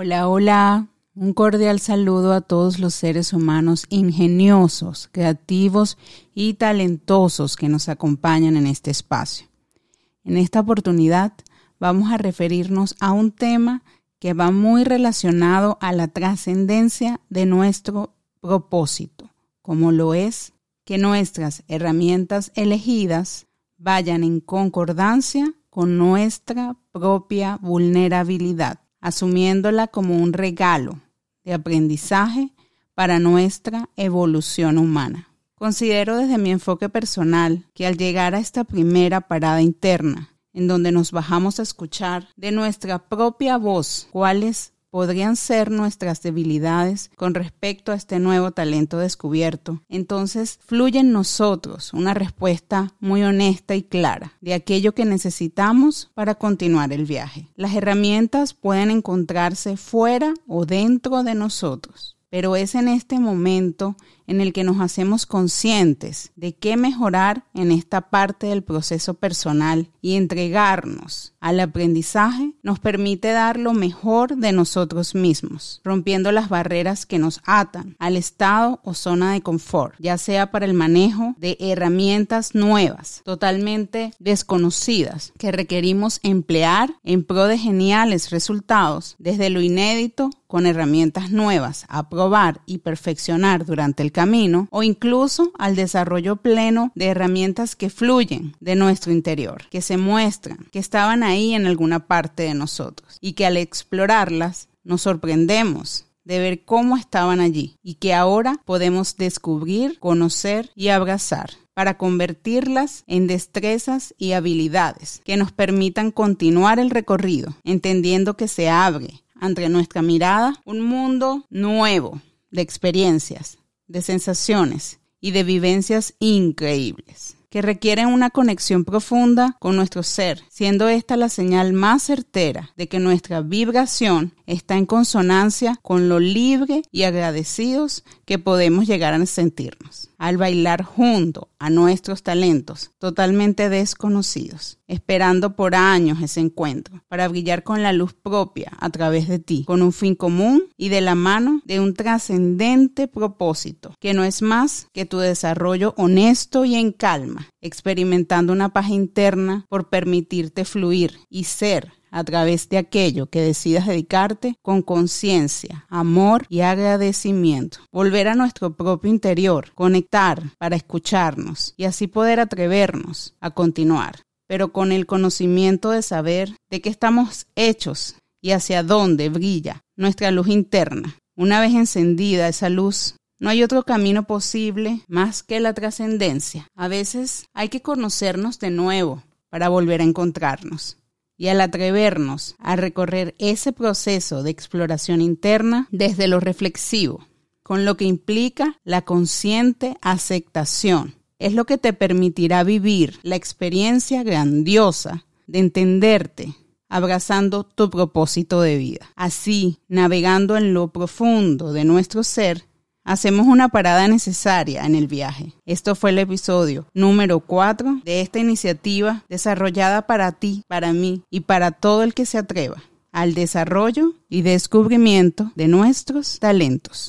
Hola, hola. Un cordial saludo a todos los seres humanos ingeniosos, creativos y talentosos que nos acompañan en este espacio. En esta oportunidad vamos a referirnos a un tema que va muy relacionado a la trascendencia de nuestro propósito, como lo es que nuestras herramientas elegidas vayan en concordancia con nuestra propia vulnerabilidad asumiéndola como un regalo de aprendizaje para nuestra evolución humana. Considero desde mi enfoque personal que al llegar a esta primera parada interna, en donde nos bajamos a escuchar de nuestra propia voz cuáles podrían ser nuestras debilidades con respecto a este nuevo talento descubierto, entonces fluye en nosotros una respuesta muy honesta y clara de aquello que necesitamos para continuar el viaje. Las herramientas pueden encontrarse fuera o dentro de nosotros pero es en este momento en el que nos hacemos conscientes de qué mejorar en esta parte del proceso personal y entregarnos al aprendizaje nos permite dar lo mejor de nosotros mismos, rompiendo las barreras que nos atan al estado o zona de confort, ya sea para el manejo de herramientas nuevas, totalmente desconocidas, que requerimos emplear en pro de geniales resultados desde lo inédito con herramientas nuevas a probar y perfeccionar durante el camino o incluso al desarrollo pleno de herramientas que fluyen de nuestro interior, que se muestran, que estaban ahí en alguna parte de nosotros y que al explorarlas nos sorprendemos de ver cómo estaban allí y que ahora podemos descubrir, conocer y abrazar para convertirlas en destrezas y habilidades que nos permitan continuar el recorrido, entendiendo que se abre ante nuestra mirada un mundo nuevo de experiencias, de sensaciones y de vivencias increíbles que requieren una conexión profunda con nuestro ser, siendo esta la señal más certera de que nuestra vibración está en consonancia con lo libre y agradecidos que podemos llegar a sentirnos al bailar junto a nuestros talentos totalmente desconocidos, esperando por años ese encuentro para brillar con la luz propia a través de ti, con un fin común y de la mano de un trascendente propósito, que no es más que tu desarrollo honesto y en calma, experimentando una paz interna por permitirte fluir y ser a través de aquello que decidas dedicarte con conciencia, amor y agradecimiento. Volver a nuestro propio interior, conectar para escucharnos y así poder atrevernos a continuar, pero con el conocimiento de saber de qué estamos hechos y hacia dónde brilla nuestra luz interna. Una vez encendida esa luz, no hay otro camino posible más que la trascendencia. A veces hay que conocernos de nuevo para volver a encontrarnos y al atrevernos a recorrer ese proceso de exploración interna desde lo reflexivo, con lo que implica la consciente aceptación. Es lo que te permitirá vivir la experiencia grandiosa de entenderte, abrazando tu propósito de vida. Así, navegando en lo profundo de nuestro ser, hacemos una parada necesaria en el viaje. Esto fue el episodio número 4 de esta iniciativa desarrollada para ti, para mí y para todo el que se atreva al desarrollo y descubrimiento de nuestros talentos.